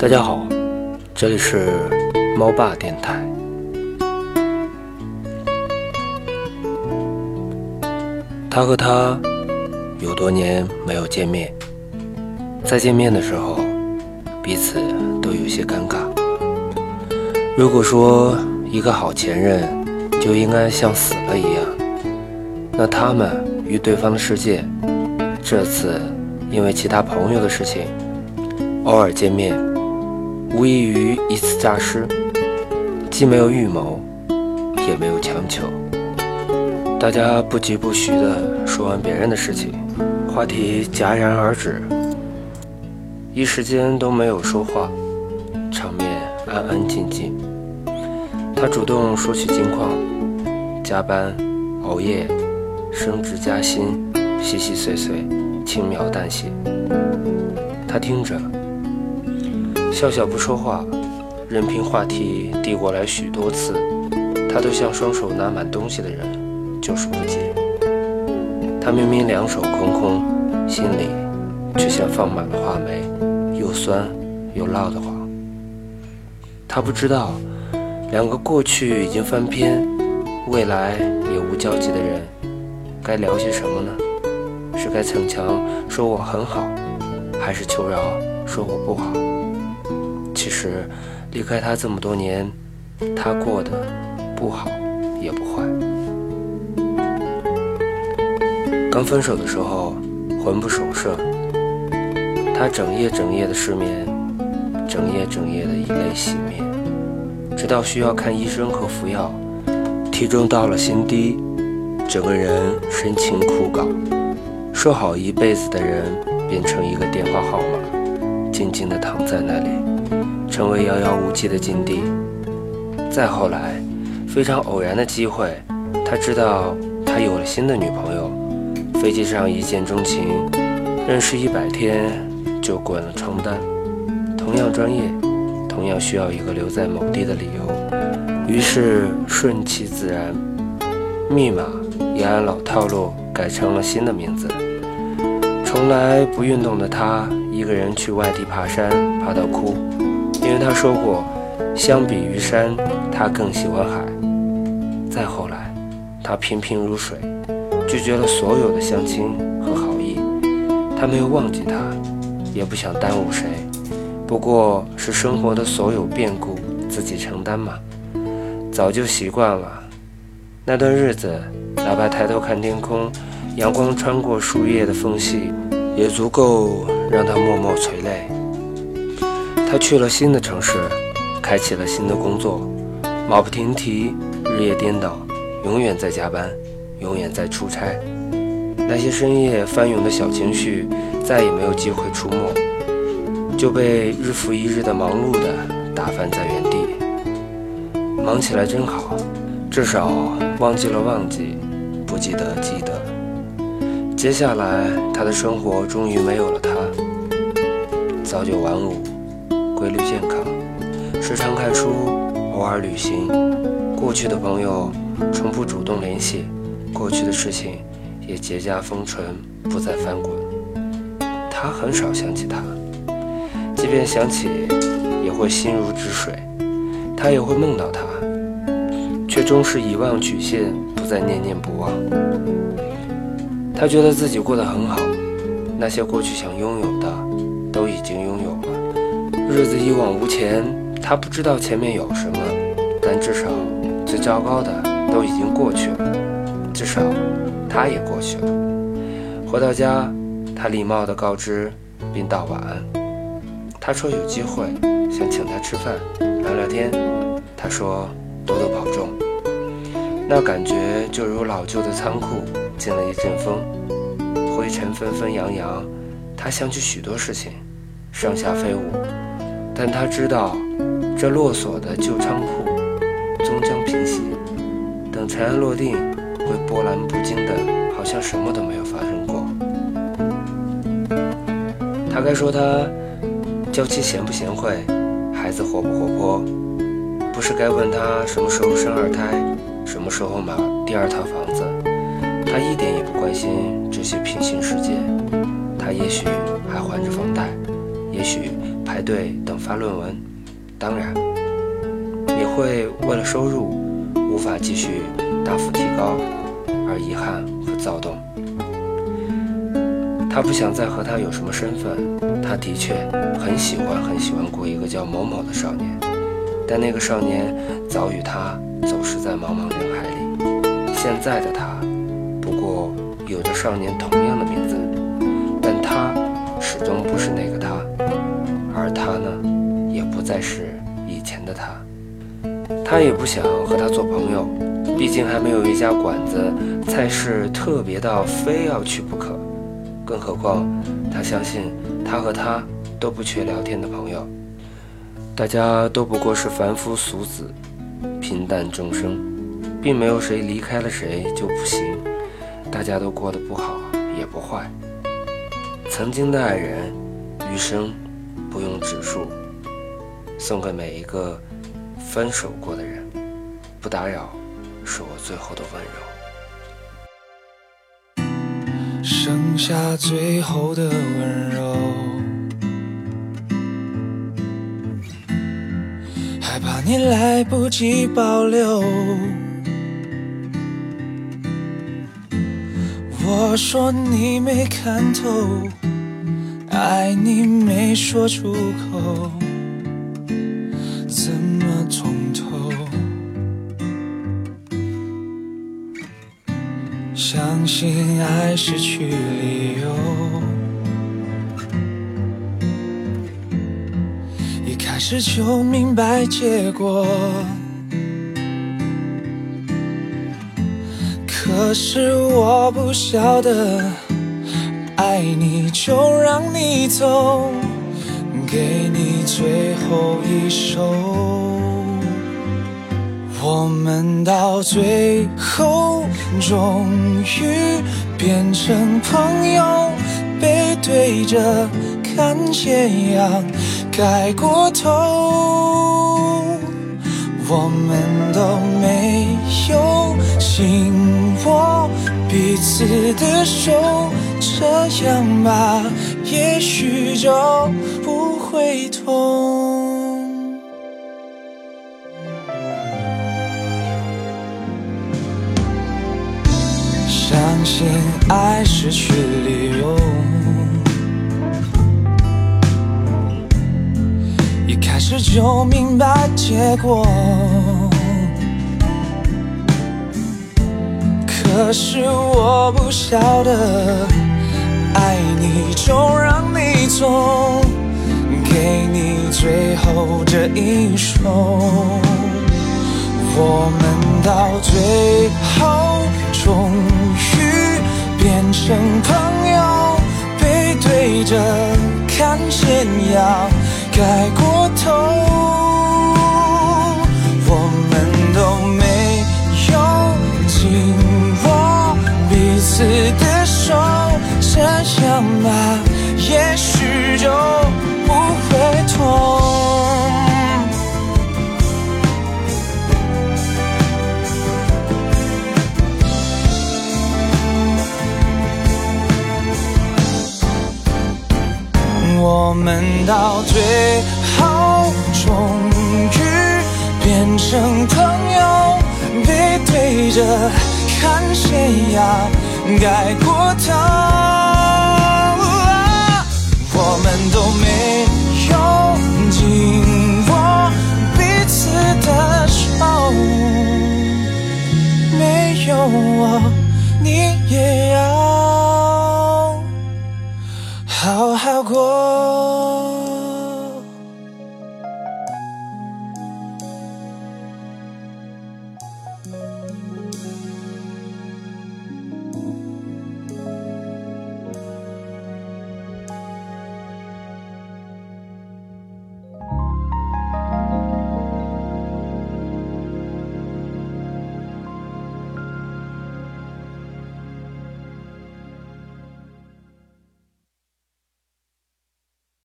大家好，这里是猫爸电台。他和她有多年没有见面，再见面的时候，彼此都有些尴尬。如果说一个好前任就应该像死了一样，那他们与对方的世界，这次因为其他朋友的事情，偶尔见面。无异于一次诈尸，既没有预谋，也没有强求。大家不疾不徐地说完别人的事情，话题戛然而止，一时间都没有说话，场面安安静静。他主动说起近况，加班、熬夜、升职加薪，细细碎碎，轻描淡写。他听着。笑笑不说话，任凭话题递过来许多次，他都像双手拿满东西的人，就是不接。他明明两手空空，心里却像放满了话梅，又酸又唠得慌。他不知道，两个过去已经翻篇，未来也无交集的人，该聊些什么呢？是该逞强说我很好，还是求饶说我不好？其实，离开他这么多年，他过得不好也不坏。刚分手的时候，魂不守舍，他整夜整夜的失眠，整夜整夜的以泪洗面，直到需要看医生和服药，体重到了新低，整个人神情枯槁，说好一辈子的人变成一个电话号码，静静地躺在那里。成为遥遥无期的禁地。再后来，非常偶然的机会，他知道他有了新的女朋友。飞机上一见钟情，认识一百天就滚了床单。同样专业，同样需要一个留在某地的理由，于是顺其自然，密码也按老套路改成了新的名字。从来不运动的他，一个人去外地爬山，爬到哭。因为他说过，相比于山，他更喜欢海。再后来，他平平如水，拒绝了所有的相亲和好意。他没有忘记他，也不想耽误谁，不过是生活的所有变故自己承担嘛。早就习惯了，那段日子，哪怕抬头看天空，阳光穿过树叶的缝隙，也足够让他默默垂泪。他去了新的城市，开启了新的工作，马不停蹄，日夜颠倒，永远在加班，永远在出差。那些深夜翻涌的小情绪再也没有机会出没，就被日复一日的忙碌的打翻在原地。忙起来真好，至少忘记了忘记，不记得记得。接下来，他的生活终于没有了他，早九晚五。规律健康，时常看书，偶尔旅行。过去的朋友从不主动联系，过去的事情也结痂封存，不再翻滚。他很少想起他，即便想起，也会心如止水。他也会梦到他，却终是遗忘曲线，不再念念不忘。他觉得自己过得很好，那些过去想拥有，日子一往无前，他不知道前面有什么，但至少最糟糕的都已经过去了，至少他也过去了。回到家，他礼貌地告知并道晚安。他说有机会想请他吃饭聊聊天，他说多多保重。那感觉就如老旧的仓库进了一阵风，灰尘纷纷扬扬，他想起许多事情，上下飞舞。但他知道，这落锁的旧仓库终将平息。等尘埃落定，会波澜不惊的，好像什么都没有发生过。他该说他娇妻贤不贤惠，孩子活不活泼，不是该问他什么时候生二胎，什么时候买第二套房子。他一点也不关心这些平行世界。他也许还还着房贷，也许。排队等发论文，当然，你会为了收入无法继续大幅提高而遗憾和躁动。他不想再和他有什么身份，他的确很喜欢很喜欢过一个叫某某的少年，但那个少年早与他走失在茫茫人海里。现在的他，不过有着少年同样的名字，但他始终不是那个他，而他呢，也不再是以前的他。他也不想和他做朋友，毕竟还没有一家馆子菜式特别到非要去不可。更何况，他相信他和他都不缺聊天的朋友。大家都不过是凡夫俗子，平淡众生，并没有谁离开了谁就不行。大家都过得不好也不坏。曾经的爱人，余生不用指数，送给每一个分手过的人。不打扰，是我最后的温柔。剩下最后的温柔，害怕你来不及保留。我说你没看透，爱你没说出口，怎么从头？相信爱失去理由，一开始就明白结果。可是我不晓得，爱你就让你走，给你最后一首。我们到最后终于变成朋友，背对着看斜阳盖过头。我们都没有紧握彼此的手，这样吧，也许就不会痛。相信爱失去理由，一开始就明白结果。可是我不晓得，爱你就让你走，给你最后这一首。我们到最后终于变成朋友，背对着看斜阳盖过头。这样吧，也许就不会痛。我们到最后终于变成朋友，背对着看斜阳盖过头。我们都没有紧握彼此的手，没有我，你也要。好好过。